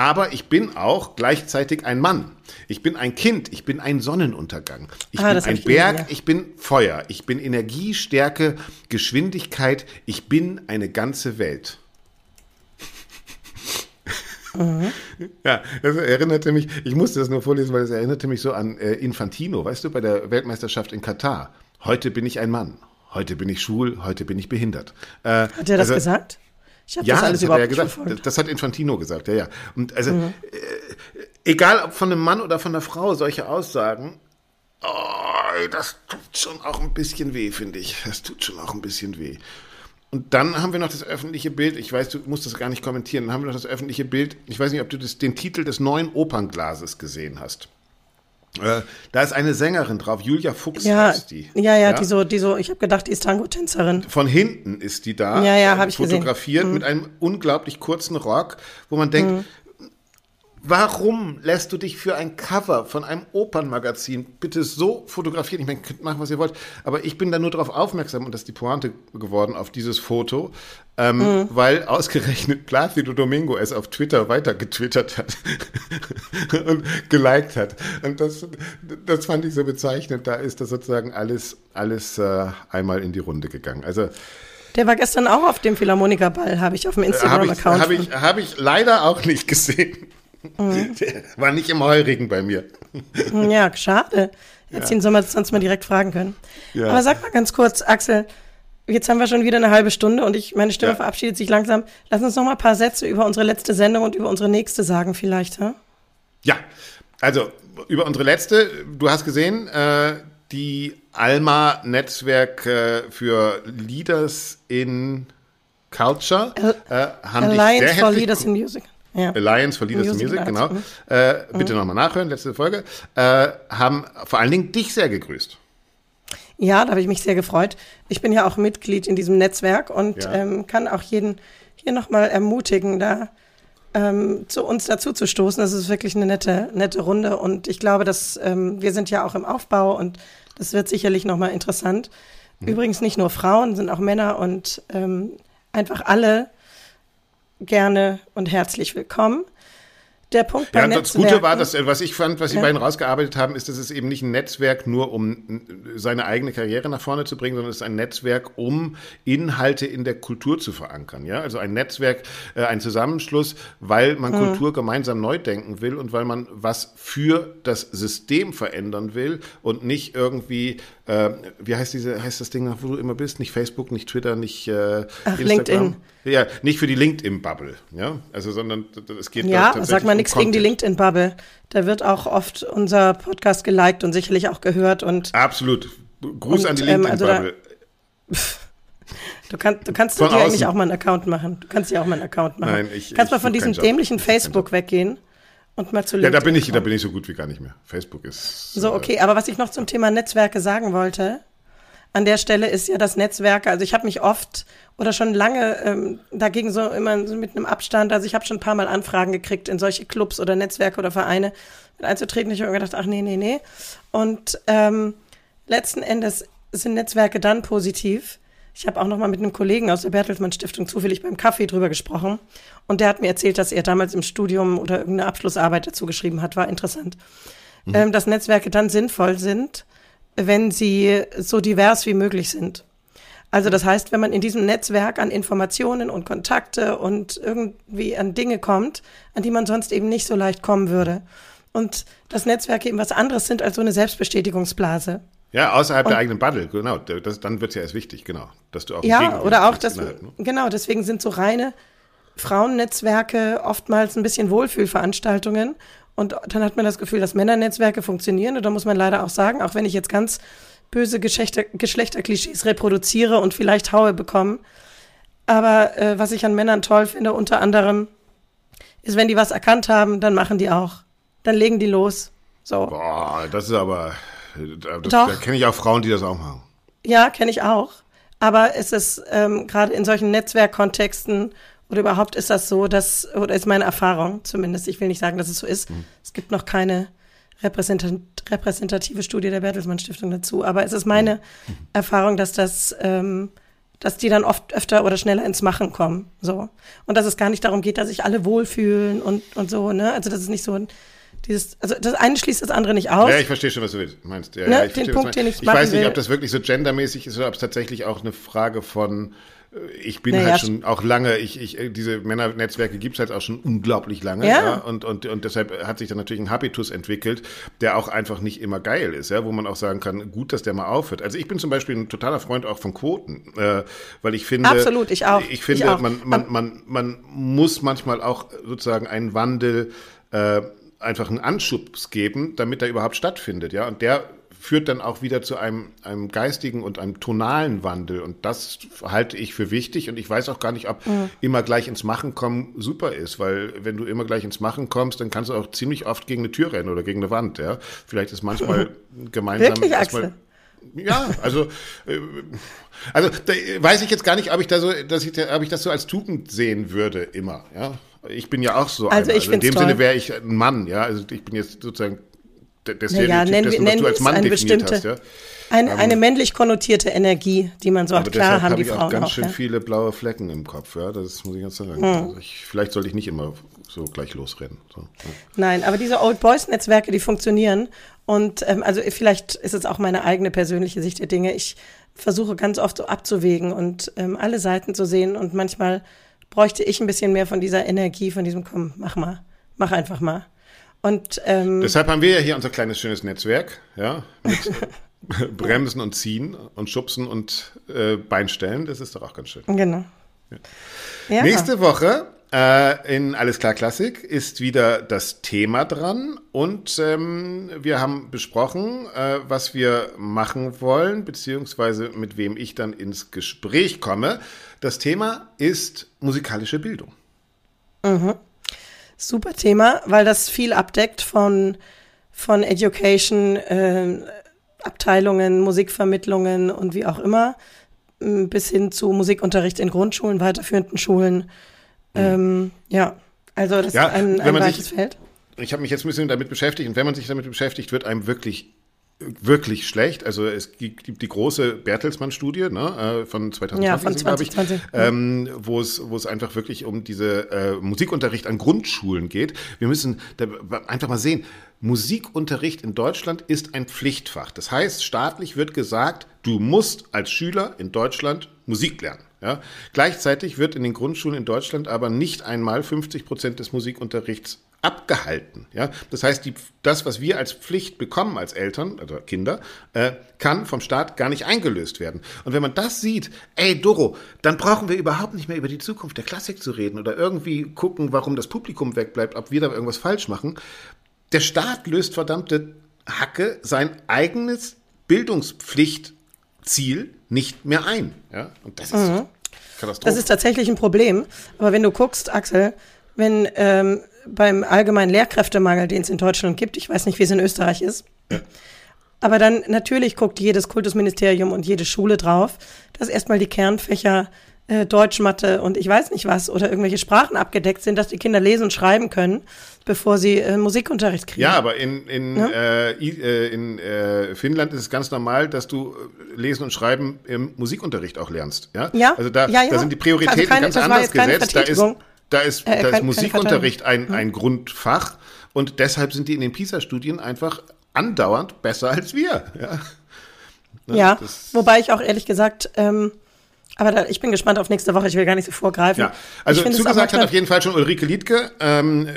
Aber ich bin auch gleichzeitig ein Mann. Ich bin ein Kind. Ich bin ein Sonnenuntergang. Ich ah, bin ein Berg. Gesehen, ja. Ich bin Feuer. Ich bin Energie, Stärke, Geschwindigkeit. Ich bin eine ganze Welt. Mhm. Ja, das erinnerte mich, ich musste das nur vorlesen, weil es erinnerte mich so an äh, Infantino, weißt du, bei der Weltmeisterschaft in Katar. Heute bin ich ein Mann, heute bin ich schwul, heute bin ich behindert. Äh, hat er das also, gesagt? Ich habe ja, das alles das überhaupt hat er ja gesagt. Das, das hat Infantino gesagt, ja, ja. Und also, mhm. äh, egal ob von einem Mann oder von einer Frau, solche Aussagen, oh, das tut schon auch ein bisschen weh, finde ich. Das tut schon auch ein bisschen weh. Und dann haben wir noch das öffentliche Bild, ich weiß, du musst das gar nicht kommentieren, dann haben wir noch das öffentliche Bild, ich weiß nicht, ob du das, den Titel des neuen Opernglases gesehen hast. Äh, da ist eine Sängerin drauf, Julia Fuchs ja, heißt die. Ja, ja, ja, die so, die so, ich habe gedacht, die ist Tango-Tänzerin. Von hinten ist die da. Ja, ja, habe ich fotografiert gesehen. mit einem unglaublich kurzen Rock, wo man denkt, mhm. Warum lässt du dich für ein Cover von einem Opernmagazin bitte so fotografieren? Ich meine, könnt machen, was ihr wollt, aber ich bin da nur darauf aufmerksam und das ist die Pointe geworden auf dieses Foto, ähm, mhm. weil ausgerechnet Placido Domingo es auf Twitter weiter getwittert hat und geliked hat. Und das, das fand ich so bezeichnend. Da ist das sozusagen alles, alles äh, einmal in die Runde gegangen. Also der war gestern auch auf dem Philharmoniker-Ball, habe ich auf dem Instagram-Account. Habe ich, hab ich, hab ich leider auch nicht gesehen. Mhm. Der war nicht im Heurigen bei mir. Ja, schade. Hätte ja. ihn sonst mal direkt fragen können. Ja. Aber sag mal ganz kurz, Axel, jetzt haben wir schon wieder eine halbe Stunde und ich, meine Stimme ja. verabschiedet sich langsam. Lass uns noch mal ein paar Sätze über unsere letzte Sendung und über unsere nächste sagen vielleicht, ha? Ja, also über unsere letzte, du hast gesehen, äh, die Alma-Netzwerk äh, für Leaders in Culture äh, haben Alliance dich sehr for Leaders in Music. Ja. Alliance for Leaders Music, Music genau. Mhm. Äh, bitte mhm. nochmal nachhören, letzte Folge. Äh, haben vor allen Dingen dich sehr gegrüßt. Ja, da habe ich mich sehr gefreut. Ich bin ja auch Mitglied in diesem Netzwerk und ja. ähm, kann auch jeden, hier nochmal ermutigen, da ähm, zu uns dazu zu stoßen. Das ist wirklich eine nette, nette Runde und ich glaube, dass ähm, wir sind ja auch im Aufbau und das wird sicherlich nochmal interessant. Mhm. Übrigens nicht nur Frauen, sind auch Männer und ähm, einfach alle gerne und herzlich willkommen der Punkt bei Ja, das Gute war, dass, äh, was ich fand, was die ja. beiden rausgearbeitet haben, ist, dass es eben nicht ein Netzwerk nur, um seine eigene Karriere nach vorne zu bringen, sondern es ist ein Netzwerk, um Inhalte in der Kultur zu verankern. Ja, also ein Netzwerk, äh, ein Zusammenschluss, weil man mhm. Kultur gemeinsam neu denken will und weil man was für das System verändern will und nicht irgendwie, äh, wie heißt diese, heißt das Ding, wo du immer bist? Nicht Facebook, nicht Twitter, nicht äh, Ach, Instagram. LinkedIn. Ja, nicht für die LinkedIn-Bubble, ja, also sondern es geht ja, sag mal nichts gegen die LinkedIn-Bubble. Da wird auch oft unser Podcast geliked und sicherlich auch gehört und absolut. Gruß und, an die LinkedIn-Bubble. Ähm, also du, kann, du kannst von dir außen. eigentlich auch mal einen Account machen. Du kannst dir auch mal einen Account machen. Nein, ich, kannst ich, mal von diesem dämlichen Facebook weggehen und mal zu LinkedIn. Ja, da bin ich, da bin ich so gut wie gar nicht mehr. Facebook ist. So, okay, aber was ich noch zum Thema Netzwerke sagen wollte, an der Stelle ist ja das Netzwerk, also ich habe mich oft oder schon lange ähm, dagegen so immer so mit einem Abstand, also ich habe schon ein paar Mal Anfragen gekriegt, in solche Clubs oder Netzwerke oder Vereine mit einzutreten. Ich habe gedacht, ach nee, nee, nee. Und ähm, letzten Endes sind Netzwerke dann positiv. Ich habe auch noch mal mit einem Kollegen aus der Bertelsmann Stiftung zufällig beim Kaffee drüber gesprochen und der hat mir erzählt, dass er damals im Studium oder irgendeine Abschlussarbeit dazu geschrieben hat. War interessant. Mhm. Ähm, dass Netzwerke dann sinnvoll sind, wenn sie so divers wie möglich sind. Also das heißt, wenn man in diesem Netzwerk an Informationen und Kontakte und irgendwie an Dinge kommt, an die man sonst eben nicht so leicht kommen würde. Und das Netzwerk eben was anderes sind als so eine Selbstbestätigungsblase. Ja, außerhalb und, der eigenen Bubble, genau. Das, dann wird es ja erst wichtig, genau. Dass du auch ja, oder auch das, ne? genau, deswegen sind so reine Frauennetzwerke oftmals ein bisschen Wohlfühlveranstaltungen und dann hat man das Gefühl, dass Männernetzwerke funktionieren. Und da muss man leider auch sagen, auch wenn ich jetzt ganz böse Geschlechter, Geschlechterklischees reproduziere und vielleicht Haue bekomme. Aber äh, was ich an Männern toll finde, unter anderem, ist, wenn die was erkannt haben, dann machen die auch. Dann legen die los. So. Boah, das ist aber. Das, Doch. Da kenne ich auch Frauen, die das auch machen. Ja, kenne ich auch. Aber es ist ähm, gerade in solchen Netzwerkkontexten oder überhaupt ist das so, dass, oder ist meine Erfahrung zumindest, ich will nicht sagen, dass es so ist. Mhm. Es gibt noch keine repräsentative Studie der Bertelsmann Stiftung dazu, aber es ist meine mhm. Erfahrung, dass das, ähm, dass die dann oft öfter oder schneller ins Machen kommen, so. Und dass es gar nicht darum geht, dass sich alle wohlfühlen und, und so, ne? Also, das ist nicht so ein, dieses, also das eine schließt das andere nicht aus. Ja, ich verstehe schon, was du meinst. Ja, ne? ja, ich den Punkt, den ich Ich weiß nicht, will. ob das wirklich so gendermäßig ist oder ob es tatsächlich auch eine Frage von ich bin naja, halt schon auch lange, ich, ich, diese Männernetzwerke gibt es halt auch schon unglaublich lange. Ja. ja. und, und, und deshalb hat sich dann natürlich ein Habitus entwickelt, der auch einfach nicht immer geil ist, ja, wo man auch sagen kann, gut, dass der mal aufhört. Also ich bin zum Beispiel ein totaler Freund auch von Quoten, äh, weil ich finde. Absolut, ich auch. Ich finde, ich auch. Man, man, man, man muss manchmal auch sozusagen einen Wandel äh, einfach einen Anschubs geben, damit er überhaupt stattfindet, ja. Und der führt dann auch wieder zu einem, einem geistigen und einem tonalen Wandel. Und das halte ich für wichtig. Und ich weiß auch gar nicht, ob mhm. immer gleich ins Machen kommen super ist, weil wenn du immer gleich ins Machen kommst, dann kannst du auch ziemlich oft gegen eine Tür rennen oder gegen eine Wand. Ja, vielleicht ist manchmal gemeinsam Wirklich, erstmal. Ja, also, äh, also da weiß ich jetzt gar nicht, ob ich da so, dass ich, ob ich das so als Tugend sehen würde immer. Ja, ich bin ja auch so. Also, einer. ich also in dem toll. Sinne wäre ich ein Mann. Ja, also ich bin jetzt sozusagen der Stereotyp naja, nennen, dessen, was du als Mann bestimmte, hast, ja? Eine, eine ähm, männlich konnotierte Energie, die man so hat. Klar haben die Frauen auch. ganz auch, schön ja. viele blaue Flecken im Kopf, ja, das muss ich ganz sagen. Hm. Also ich, vielleicht sollte ich nicht immer so gleich losrennen. So, ja. Nein, aber diese Old Boys Netzwerke, die funktionieren und ähm, also vielleicht ist es auch meine eigene persönliche Sicht der Dinge. Ich versuche ganz oft so abzuwägen und ähm, alle Seiten zu sehen und manchmal bräuchte ich ein bisschen mehr von dieser Energie, von diesem komm, mach mal, mach einfach mal. Und, ähm, Deshalb haben wir ja hier unser kleines schönes Netzwerk, ja, mit Bremsen und Ziehen und Schubsen und äh, Beinstellen. Das ist doch auch ganz schön. Genau. Ja. Ja. Nächste Woche äh, in Alles klar Klassik ist wieder das Thema dran und ähm, wir haben besprochen, äh, was wir machen wollen, beziehungsweise mit wem ich dann ins Gespräch komme. Das Thema ist musikalische Bildung. Mhm. Super Thema, weil das viel abdeckt von, von Education, äh, Abteilungen, Musikvermittlungen und wie auch immer. bis hin zu Musikunterricht in Grundschulen, weiterführenden Schulen. Mhm. Ähm, ja, also das ja, ist ein, ein weites sich, Feld. Ich habe mich jetzt ein bisschen damit beschäftigt und wenn man sich damit beschäftigt, wird einem wirklich wirklich schlecht. Also es gibt die große Bertelsmann-Studie ne, äh, von 2020, ja, von 2020 ich, ähm, wo es wo es einfach wirklich um diese äh, Musikunterricht an Grundschulen geht. Wir müssen da einfach mal sehen. Musikunterricht in Deutschland ist ein Pflichtfach. Das heißt, staatlich wird gesagt, du musst als Schüler in Deutschland Musik lernen. Ja? Gleichzeitig wird in den Grundschulen in Deutschland aber nicht einmal 50 Prozent des Musikunterrichts abgehalten. Ja? Das heißt, die, das, was wir als Pflicht bekommen als Eltern, also Kinder, äh, kann vom Staat gar nicht eingelöst werden. Und wenn man das sieht, ey Doro, dann brauchen wir überhaupt nicht mehr über die Zukunft der Klassik zu reden oder irgendwie gucken, warum das Publikum wegbleibt, ob wir da irgendwas falsch machen. Der Staat löst verdammte Hacke sein eigenes Bildungspflichtziel nicht mehr ein. Ja? Und das ist mhm. Katastrophe. Das ist tatsächlich ein Problem. Aber wenn du guckst, Axel, wenn ähm, beim allgemeinen Lehrkräftemangel, den es in Deutschland gibt, ich weiß nicht, wie es in Österreich ist, ja. aber dann natürlich guckt jedes Kultusministerium und jede Schule drauf, dass erstmal die Kernfächer äh, Deutsch, Mathe und ich weiß nicht was oder irgendwelche Sprachen abgedeckt sind, dass die Kinder lesen und schreiben können, bevor sie äh, Musikunterricht kriegen. Ja, aber in, in, ja? Äh, äh, in äh, Finnland ist es ganz normal, dass du äh, Lesen und Schreiben im Musikunterricht auch lernst. Ja, ja? also da, ja, da sind die Prioritäten also keine, ganz anders gesetzt. Da ist, da ist, da ist Musikunterricht ein, hm. ein Grundfach und deshalb sind die in den PISA-Studien einfach andauernd besser als wir. Ja, ja wobei ich auch ehrlich gesagt ähm, aber da, ich bin gespannt auf nächste Woche. Ich will gar nicht so vorgreifen. Ja, also zugesagt hat auf jeden Fall schon Ulrike Liedke, ähm,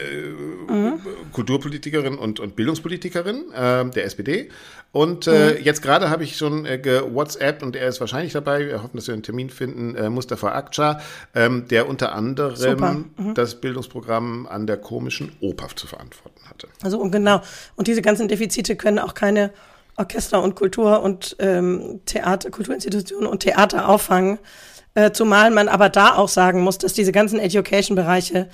mhm. Kulturpolitikerin und, und Bildungspolitikerin äh, der SPD. Und äh, mhm. jetzt gerade habe ich schon äh, WhatsApp und er ist wahrscheinlich dabei. Wir hoffen, dass wir einen Termin finden. Äh, Mustafa Akça, ähm, der unter anderem mhm. das Bildungsprogramm an der komischen Oper zu verantworten hatte. Also und genau. Und diese ganzen Defizite können auch keine Orchester und Kultur und ähm, Theater, Kulturinstitutionen und Theater auffangen. Äh, zumal man aber da auch sagen muss, dass diese ganzen Education-Bereiche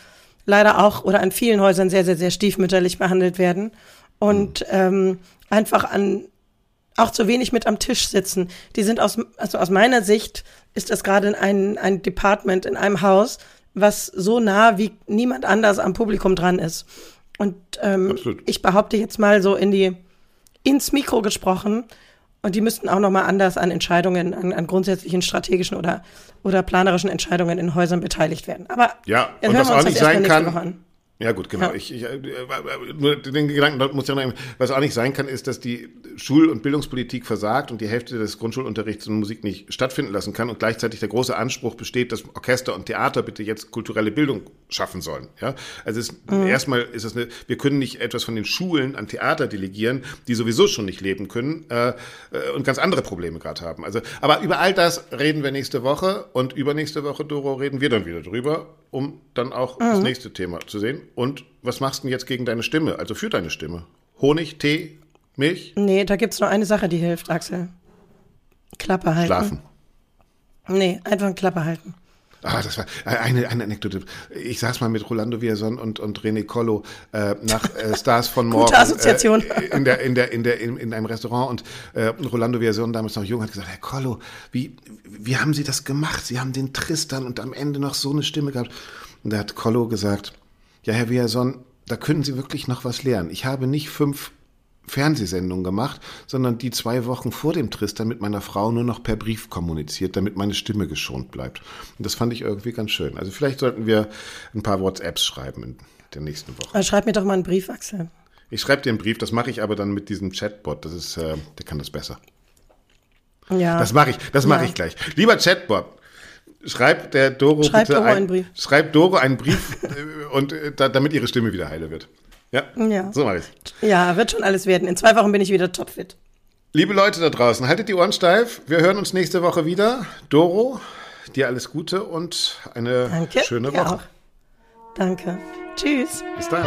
leider auch oder an vielen Häusern sehr, sehr, sehr stiefmütterlich behandelt werden und ähm, einfach an auch zu wenig mit am Tisch sitzen. Die sind aus, also aus meiner Sicht ist das gerade ein, ein Department in einem Haus, was so nah wie niemand anders am Publikum dran ist. Und ähm, ich behaupte jetzt mal so in die ins Mikro gesprochen. Und die müssten auch nochmal anders an Entscheidungen, an, an, grundsätzlichen strategischen oder, oder planerischen Entscheidungen in Häusern beteiligt werden. Aber ja, und was auch nicht sein kann, ja, gut, genau. Ja. Ich, ich, äh, nur den Gedanken muss ich noch was auch nicht sein kann, ist, dass die Schul- und Bildungspolitik versagt und die Hälfte des Grundschulunterrichts und Musik nicht stattfinden lassen kann und gleichzeitig der große Anspruch besteht, dass Orchester und Theater bitte jetzt kulturelle Bildung schaffen sollen. Ja, also es, mhm. erstmal ist es eine, wir können nicht etwas von den Schulen an Theater delegieren, die sowieso schon nicht leben können äh, äh und ganz andere Probleme gerade haben. Also, aber über all das reden wir nächste Woche und übernächste Woche, Doro, reden wir dann wieder drüber, um dann auch mhm. das nächste Thema zu sehen. Und was machst du denn jetzt gegen deine Stimme, also für deine Stimme? Honig, Tee, Milch? Nee, da gibt es nur eine Sache, die hilft, Axel. Klappe halten. Schlafen. Nee, einfach Klappe halten. Ah, das war eine, eine Anekdote. Ich saß mal mit Rolando Villazon und, und René Collo äh, nach äh, Stars von Morgen. Gute Assoziation. Äh, in, der, in, der, in, der, in, in einem Restaurant und äh, Rolando Villazon, damals noch jung, hat gesagt, Herr Collo, wie, wie haben Sie das gemacht? Sie haben den Tristan und am Ende noch so eine Stimme gehabt. Und da hat Collo gesagt, ja, Herr Villazon, da können Sie wirklich noch was lernen. Ich habe nicht fünf Fernsehsendungen gemacht, sondern die zwei Wochen vor dem Tristan mit meiner Frau nur noch per Brief kommuniziert, damit meine Stimme geschont bleibt. Und das fand ich irgendwie ganz schön. Also vielleicht sollten wir ein paar WhatsApps schreiben in der nächsten Woche. Aber schreib mir doch mal einen Brief, Axel. Ich schreibe dir einen Brief, das mache ich aber dann mit diesem Chatbot. Das ist, äh, der kann das besser. Ja. Das mache ich, das mache ja. ich gleich. Lieber Chatbot, schreib der Doro schreib bitte Doro ein, einen Brief. Schreib Doro einen Brief äh, und äh, da, damit ihre Stimme wieder heile wird. Ja, ja. so mache ich Ja, wird schon alles werden. In zwei Wochen bin ich wieder topfit. Liebe Leute da draußen, haltet die Ohren steif. Wir hören uns nächste Woche wieder. Doro, dir alles Gute und eine Danke, schöne Woche. Auch. Danke. Tschüss. Bis dann.